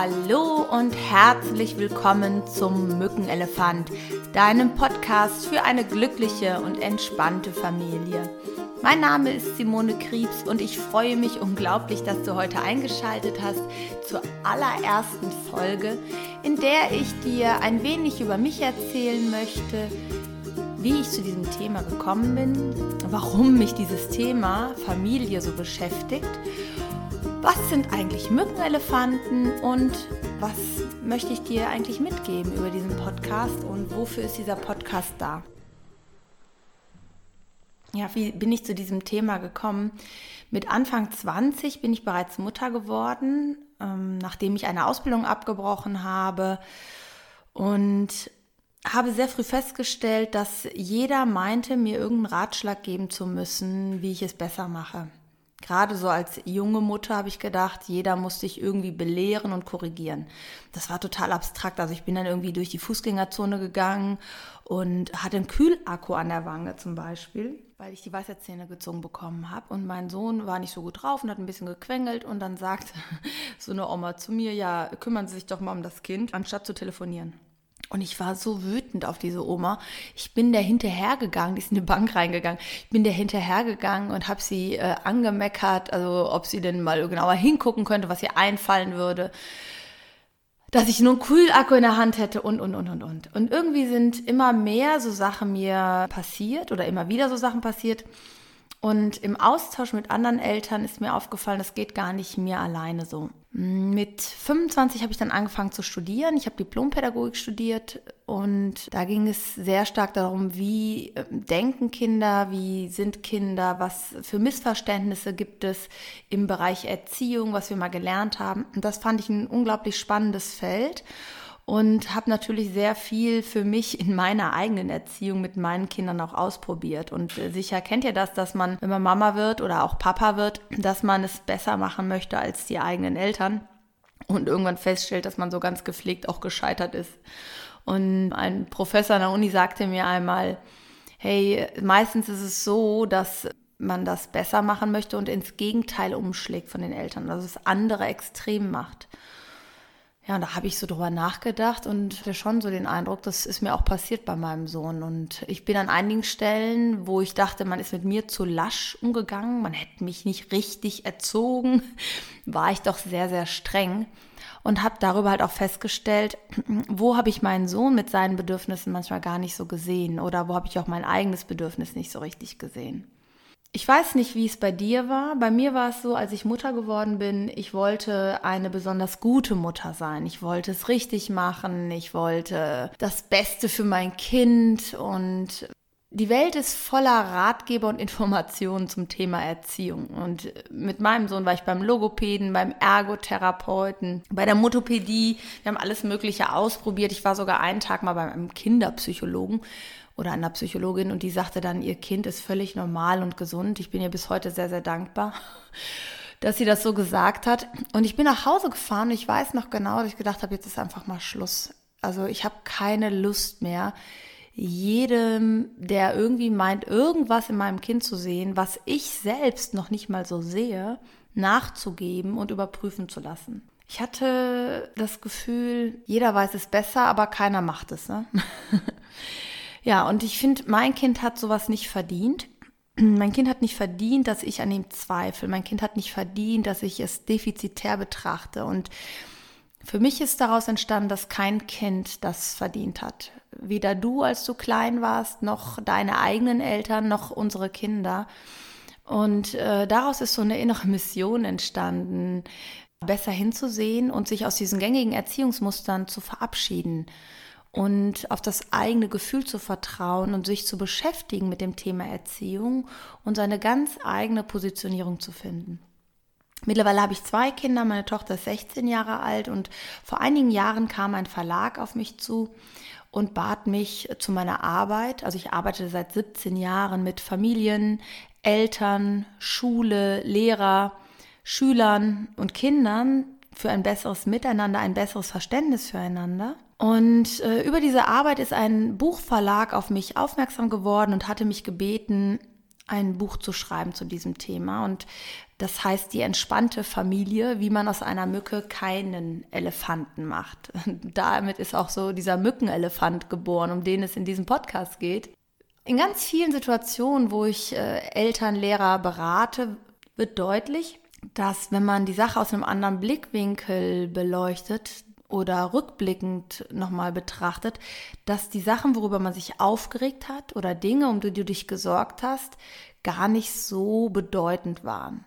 Hallo und herzlich willkommen zum Mückenelefant, deinem Podcast für eine glückliche und entspannte Familie. Mein Name ist Simone Kriebs und ich freue mich unglaublich, dass du heute eingeschaltet hast zur allerersten Folge, in der ich dir ein wenig über mich erzählen möchte, wie ich zu diesem Thema gekommen bin, warum mich dieses Thema Familie so beschäftigt was sind eigentlich Mückenelefanten und was möchte ich dir eigentlich mitgeben über diesen Podcast und wofür ist dieser Podcast da? Ja, wie bin ich zu diesem Thema gekommen? Mit Anfang 20 bin ich bereits Mutter geworden, ähm, nachdem ich eine Ausbildung abgebrochen habe und habe sehr früh festgestellt, dass jeder meinte, mir irgendeinen Ratschlag geben zu müssen, wie ich es besser mache. Gerade so als junge Mutter habe ich gedacht, jeder muss sich irgendwie belehren und korrigieren. Das war total abstrakt. Also ich bin dann irgendwie durch die Fußgängerzone gegangen und hatte einen Kühlakku an der Wange zum Beispiel, weil ich die Weisheitszähne gezogen bekommen habe. Und mein Sohn war nicht so gut drauf und hat ein bisschen gequengelt und dann sagt so eine Oma zu mir, ja, kümmern Sie sich doch mal um das Kind, anstatt zu telefonieren. Und ich war so wütend auf diese Oma. Ich bin der hinterhergegangen, die ist in die Bank reingegangen. Ich bin der hinterhergegangen und habe sie äh, angemeckert, also ob sie denn mal genauer hingucken könnte, was ihr einfallen würde. Dass ich nur einen Kühlakku in der Hand hätte und, und, und, und, und. Und irgendwie sind immer mehr so Sachen mir passiert oder immer wieder so Sachen passiert, und im Austausch mit anderen Eltern ist mir aufgefallen, das geht gar nicht mir alleine so. Mit 25 habe ich dann angefangen zu studieren. Ich habe Diplompädagogik studiert und da ging es sehr stark darum, wie ähm, denken Kinder, wie sind Kinder, was für Missverständnisse gibt es im Bereich Erziehung, was wir mal gelernt haben. Und das fand ich ein unglaublich spannendes Feld und habe natürlich sehr viel für mich in meiner eigenen Erziehung mit meinen Kindern auch ausprobiert. Und äh, sicher kennt ihr das, dass man, wenn man Mama wird oder auch Papa wird, dass man es besser machen möchte als die eigenen Eltern und irgendwann feststellt, dass man so ganz gepflegt auch gescheitert ist. Und ein Professor an der Uni sagte mir einmal, hey, meistens ist es so, dass man das besser machen möchte und ins Gegenteil umschlägt von den Eltern, also das andere extrem macht. Ja, und da habe ich so drüber nachgedacht und hatte schon so den Eindruck, das ist mir auch passiert bei meinem Sohn. Und ich bin an einigen Stellen, wo ich dachte, man ist mit mir zu lasch umgegangen, man hätte mich nicht richtig erzogen, war ich doch sehr, sehr streng und habe darüber halt auch festgestellt, wo habe ich meinen Sohn mit seinen Bedürfnissen manchmal gar nicht so gesehen oder wo habe ich auch mein eigenes Bedürfnis nicht so richtig gesehen. Ich weiß nicht, wie es bei dir war. Bei mir war es so, als ich Mutter geworden bin, ich wollte eine besonders gute Mutter sein. Ich wollte es richtig machen. Ich wollte das Beste für mein Kind. Und die Welt ist voller Ratgeber und Informationen zum Thema Erziehung. Und mit meinem Sohn war ich beim Logopäden, beim Ergotherapeuten, bei der Motopädie. Wir haben alles Mögliche ausprobiert. Ich war sogar einen Tag mal beim Kinderpsychologen oder einer Psychologin und die sagte dann, ihr Kind ist völlig normal und gesund. Ich bin ihr bis heute sehr, sehr dankbar, dass sie das so gesagt hat. Und ich bin nach Hause gefahren und ich weiß noch genau, dass ich gedacht habe, jetzt ist einfach mal Schluss. Also ich habe keine Lust mehr, jedem, der irgendwie meint, irgendwas in meinem Kind zu sehen, was ich selbst noch nicht mal so sehe, nachzugeben und überprüfen zu lassen. Ich hatte das Gefühl, jeder weiß es besser, aber keiner macht es. Ne? Ja, und ich finde, mein Kind hat sowas nicht verdient. Mein Kind hat nicht verdient, dass ich an ihm zweifle. Mein Kind hat nicht verdient, dass ich es defizitär betrachte. Und für mich ist daraus entstanden, dass kein Kind das verdient hat. Weder du, als du klein warst, noch deine eigenen Eltern, noch unsere Kinder. Und äh, daraus ist so eine innere Mission entstanden, besser hinzusehen und sich aus diesen gängigen Erziehungsmustern zu verabschieden und auf das eigene Gefühl zu vertrauen und sich zu beschäftigen mit dem Thema Erziehung und seine ganz eigene Positionierung zu finden. Mittlerweile habe ich zwei Kinder, meine Tochter ist 16 Jahre alt und vor einigen Jahren kam ein Verlag auf mich zu und bat mich zu meiner Arbeit. Also ich arbeite seit 17 Jahren mit Familien, Eltern, Schule, Lehrer, Schülern und Kindern für ein besseres Miteinander, ein besseres Verständnis füreinander. Und äh, über diese Arbeit ist ein Buchverlag auf mich aufmerksam geworden und hatte mich gebeten, ein Buch zu schreiben zu diesem Thema. Und Das heißt die entspannte Familie, wie man aus einer Mücke keinen Elefanten macht. Damit ist auch so dieser Mückenelefant geboren, um den es in diesem Podcast geht. In ganz vielen Situationen, wo ich äh, Eltern, Lehrer berate, wird deutlich, dass wenn man die Sache aus einem anderen Blickwinkel beleuchtet, oder rückblickend nochmal betrachtet, dass die Sachen, worüber man sich aufgeregt hat oder Dinge, um die du dich gesorgt hast, gar nicht so bedeutend waren.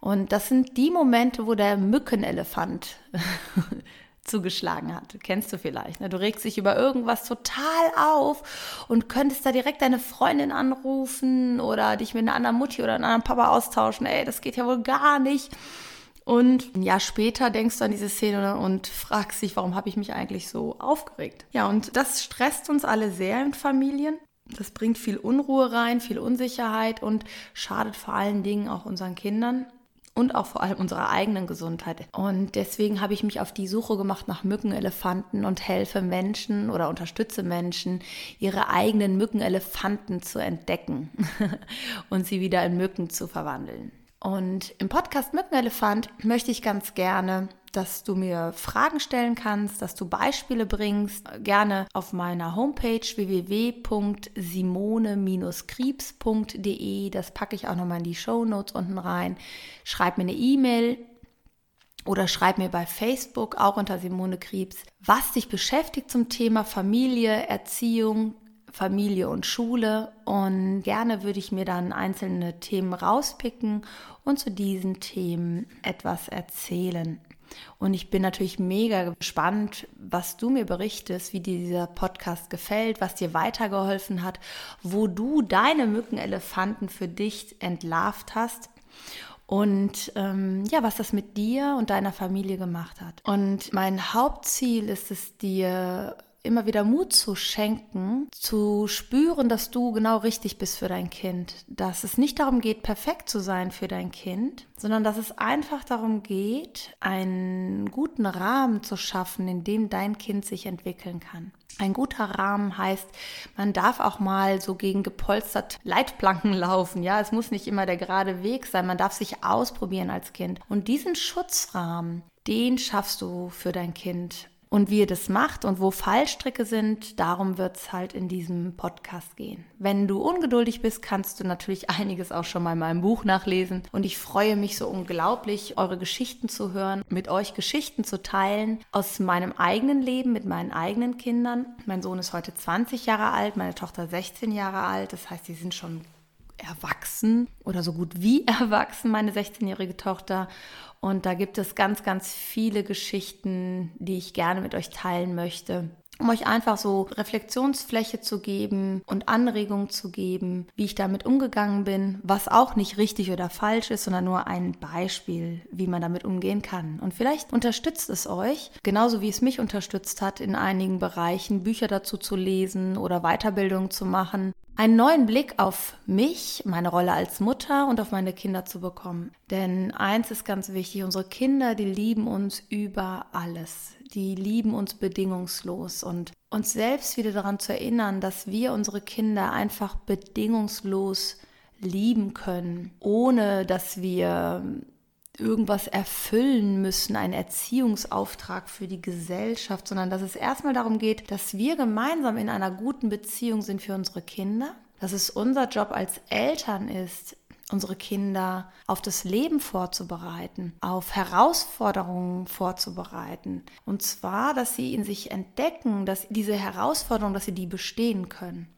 Und das sind die Momente, wo der Mückenelefant zugeschlagen hat. Kennst du vielleicht. Ne? Du regst dich über irgendwas total auf und könntest da direkt deine Freundin anrufen oder dich mit einer anderen Mutti oder einem anderen Papa austauschen. Ey, das geht ja wohl gar nicht. Und ein Jahr später denkst du an diese Szene und fragst dich, warum habe ich mich eigentlich so aufgeregt? Ja, und das stresst uns alle sehr in Familien. Das bringt viel Unruhe rein, viel Unsicherheit und schadet vor allen Dingen auch unseren Kindern und auch vor allem unserer eigenen Gesundheit. Und deswegen habe ich mich auf die Suche gemacht nach Mückenelefanten und helfe Menschen oder unterstütze Menschen, ihre eigenen Mückenelefanten zu entdecken und sie wieder in Mücken zu verwandeln. Und im Podcast Mückenelefant möchte ich ganz gerne, dass du mir Fragen stellen kannst, dass du Beispiele bringst, gerne auf meiner Homepage www.simone-kriebs.de. Das packe ich auch nochmal in die Show Notes unten rein. Schreib mir eine E-Mail oder schreib mir bei Facebook auch unter Simone Kriebs, was dich beschäftigt zum Thema Familie, Erziehung, Familie und Schule und gerne würde ich mir dann einzelne Themen rauspicken und zu diesen Themen etwas erzählen. Und ich bin natürlich mega gespannt, was du mir berichtest, wie dir dieser Podcast gefällt, was dir weitergeholfen hat, wo du deine Mückenelefanten für dich entlarvt hast und ähm, ja, was das mit dir und deiner Familie gemacht hat. Und mein Hauptziel ist es dir immer wieder Mut zu schenken, zu spüren, dass du genau richtig bist für dein Kind. Dass es nicht darum geht, perfekt zu sein für dein Kind, sondern dass es einfach darum geht, einen guten Rahmen zu schaffen, in dem dein Kind sich entwickeln kann. Ein guter Rahmen heißt, man darf auch mal so gegen gepolstert Leitplanken laufen. Ja, es muss nicht immer der gerade Weg sein. Man darf sich ausprobieren als Kind. Und diesen Schutzrahmen, den schaffst du für dein Kind. Und wie ihr das macht und wo Fallstricke sind, darum wird es halt in diesem Podcast gehen. Wenn du ungeduldig bist, kannst du natürlich einiges auch schon mal in meinem Buch nachlesen. Und ich freue mich so unglaublich, eure Geschichten zu hören, mit euch Geschichten zu teilen aus meinem eigenen Leben, mit meinen eigenen Kindern. Mein Sohn ist heute 20 Jahre alt, meine Tochter 16 Jahre alt. Das heißt, sie sind schon erwachsen oder so gut wie erwachsen, meine 16-jährige Tochter. Und da gibt es ganz, ganz viele Geschichten, die ich gerne mit euch teilen möchte um euch einfach so Reflexionsfläche zu geben und Anregungen zu geben, wie ich damit umgegangen bin, was auch nicht richtig oder falsch ist, sondern nur ein Beispiel, wie man damit umgehen kann. Und vielleicht unterstützt es euch, genauso wie es mich unterstützt hat, in einigen Bereichen Bücher dazu zu lesen oder Weiterbildung zu machen, einen neuen Blick auf mich, meine Rolle als Mutter und auf meine Kinder zu bekommen. Denn eins ist ganz wichtig, unsere Kinder, die lieben uns über alles die lieben uns bedingungslos und uns selbst wieder daran zu erinnern, dass wir unsere Kinder einfach bedingungslos lieben können, ohne dass wir irgendwas erfüllen müssen, einen Erziehungsauftrag für die Gesellschaft, sondern dass es erstmal darum geht, dass wir gemeinsam in einer guten Beziehung sind für unsere Kinder, dass es unser Job als Eltern ist, unsere Kinder auf das Leben vorzubereiten, auf Herausforderungen vorzubereiten. Und zwar, dass sie in sich entdecken, dass diese Herausforderungen, dass sie die bestehen können.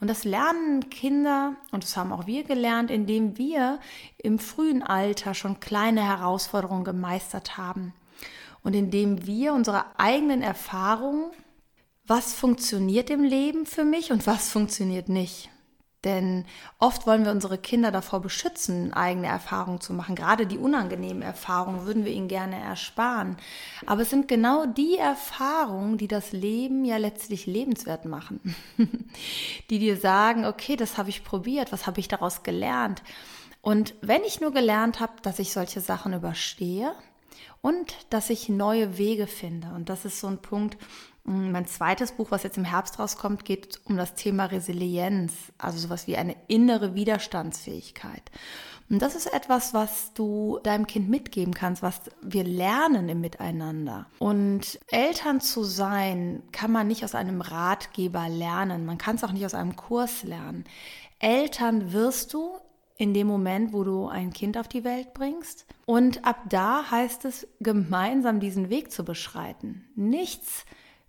Und das lernen Kinder, und das haben auch wir gelernt, indem wir im frühen Alter schon kleine Herausforderungen gemeistert haben. Und indem wir unsere eigenen Erfahrungen, was funktioniert im Leben für mich und was funktioniert nicht, denn oft wollen wir unsere Kinder davor beschützen, eigene Erfahrungen zu machen. Gerade die unangenehmen Erfahrungen würden wir ihnen gerne ersparen. Aber es sind genau die Erfahrungen, die das Leben ja letztlich lebenswert machen. die dir sagen, okay, das habe ich probiert, was habe ich daraus gelernt? Und wenn ich nur gelernt habe, dass ich solche Sachen überstehe und dass ich neue Wege finde, und das ist so ein Punkt, Mm, mein zweites Buch, was jetzt im Herbst rauskommt, geht um das Thema Resilienz, also sowas wie eine innere Widerstandsfähigkeit. Und das ist etwas, was du deinem Kind mitgeben kannst, was wir lernen im Miteinander. Und Eltern zu sein, kann man nicht aus einem Ratgeber lernen. Man kann es auch nicht aus einem Kurs lernen. Eltern wirst du in dem Moment, wo du ein Kind auf die Welt bringst. Und ab da heißt es, gemeinsam diesen Weg zu beschreiten. Nichts,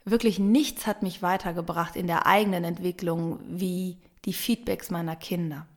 wirklich nichts hat mich weitergebracht in der eigenen Entwicklung wie die Feedbacks meiner Kinder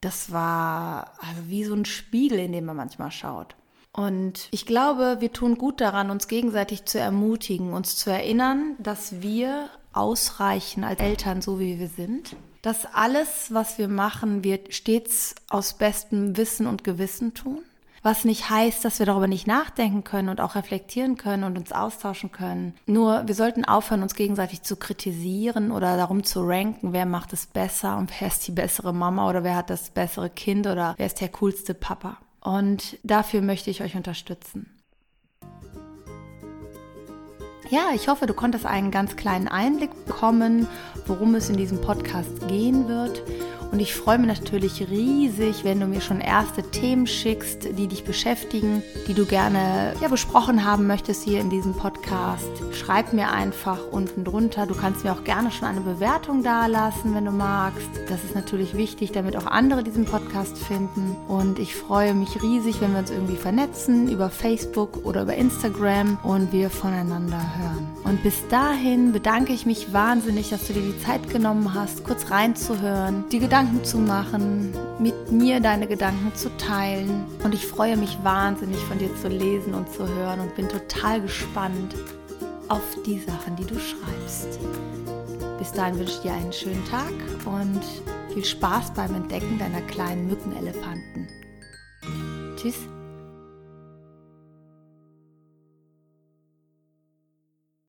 das war also wie so ein Spiegel, in dem man manchmal schaut. Und ich glaube, wir tun gut daran, uns gegenseitig zu ermutigen, uns zu erinnern, dass wir ausreichen als Eltern, so wie wir sind. Dass alles, was wir machen, wir stets aus bestem Wissen und Gewissen tun. Was nicht heißt, dass wir darüber nicht nachdenken können und auch reflektieren können und uns austauschen können. Nur wir sollten aufhören, uns gegenseitig zu kritisieren oder darum zu ranken, wer macht es besser und wer ist die bessere Mama oder wer hat das bessere Kind oder wer ist der coolste Papa. Und dafür möchte ich euch unterstützen. Ja, ich hoffe, du konntest einen ganz kleinen Einblick bekommen, worum es in diesem Podcast gehen wird. Und ich freue mich natürlich riesig, wenn du mir schon erste Themen schickst, die dich beschäftigen, die du gerne ja, besprochen haben möchtest hier in diesem Podcast. Schreib mir einfach unten drunter. Du kannst mir auch gerne schon eine Bewertung dalassen, wenn du magst. Das ist natürlich wichtig, damit auch andere diesen Podcast finden. Und ich freue mich riesig, wenn wir uns irgendwie vernetzen über Facebook oder über Instagram und wir voneinander hören. Und bis dahin bedanke ich mich wahnsinnig, dass du dir die Zeit genommen hast, kurz reinzuhören, die Gedanken Gedanken zu machen, mit mir deine Gedanken zu teilen. Und ich freue mich wahnsinnig von dir zu lesen und zu hören und bin total gespannt auf die Sachen, die du schreibst. Bis dahin wünsche ich dir einen schönen Tag und viel Spaß beim Entdecken deiner kleinen Mückenelefanten. Tschüss.